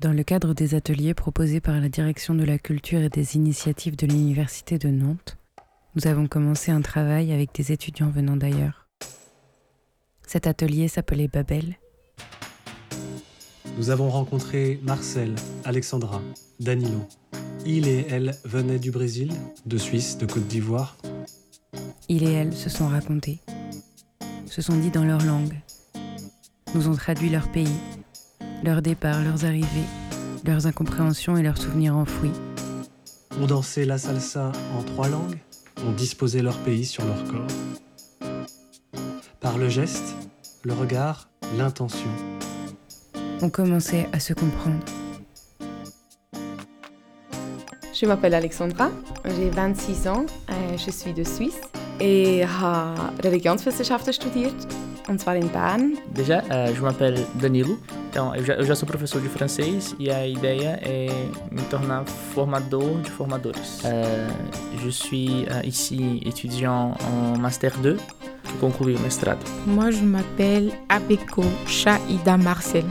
Dans le cadre des ateliers proposés par la Direction de la culture et des initiatives de l'Université de Nantes, nous avons commencé un travail avec des étudiants venant d'ailleurs. Cet atelier s'appelait Babel. Nous avons rencontré Marcel, Alexandra, Danilo. Il et elle venaient du Brésil, de Suisse, de Côte d'Ivoire. Il et elle se sont racontés, se sont dit dans leur langue, nous ont traduit leur pays, leurs départs, leurs arrivées, leurs incompréhensions et leurs souvenirs enfouis. On dansait la salsa en trois langues, on disposait leur pays sur leur corps. Par le geste, le regard, l'intention. On commençait à se comprendre. Je m'appelle Alexandra, j'ai 26 ans, äh, je suis de Suisse et habe Religionswissenschaften studiert, und zwar in Bern. Déjà, euh, je m'appelle Danilo, então eu já, eu já sou professor de francês e a ideia é me tornar formador de formadores. Euh, je suis euh, ici étudiant en Master 2 pour conclure le mestrado. Moi, je m'appelle Abeko Shaida Marcel.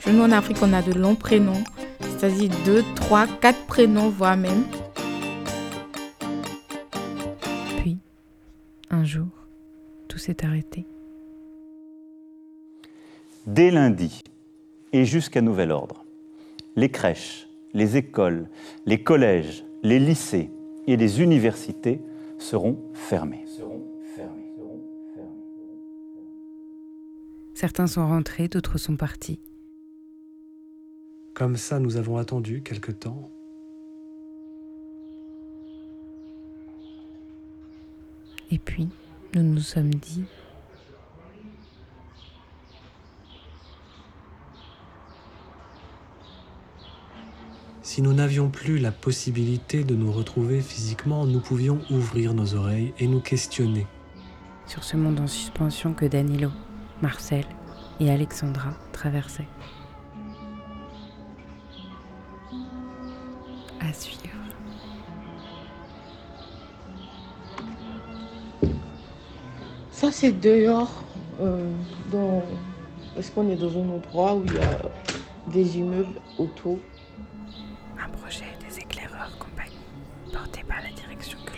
Chez nous en Afrique, on a de longs prénoms, c'est-à-dire deux, trois, quatre prénoms, voire même. Puis, un jour, tout s'est arrêté. Dès lundi et jusqu'à nouvel ordre, les crèches, les écoles, les collèges, les lycées et les universités seront fermés. Certains sont rentrés, d'autres sont partis. Comme ça, nous avons attendu quelque temps. Et puis, nous nous sommes dit, Si nous n'avions plus la possibilité de nous retrouver physiquement, nous pouvions ouvrir nos oreilles et nous questionner. sur ce monde en suspension que Danilo, Marcel et Alexandra traversaient. À suivre. Ça, c'est dehors. euh, dans... Parce qu'on est dans un endroit où il y a des immeubles autour. Projet des éclaireurs compagnie, porté par la direction culture de l'Université de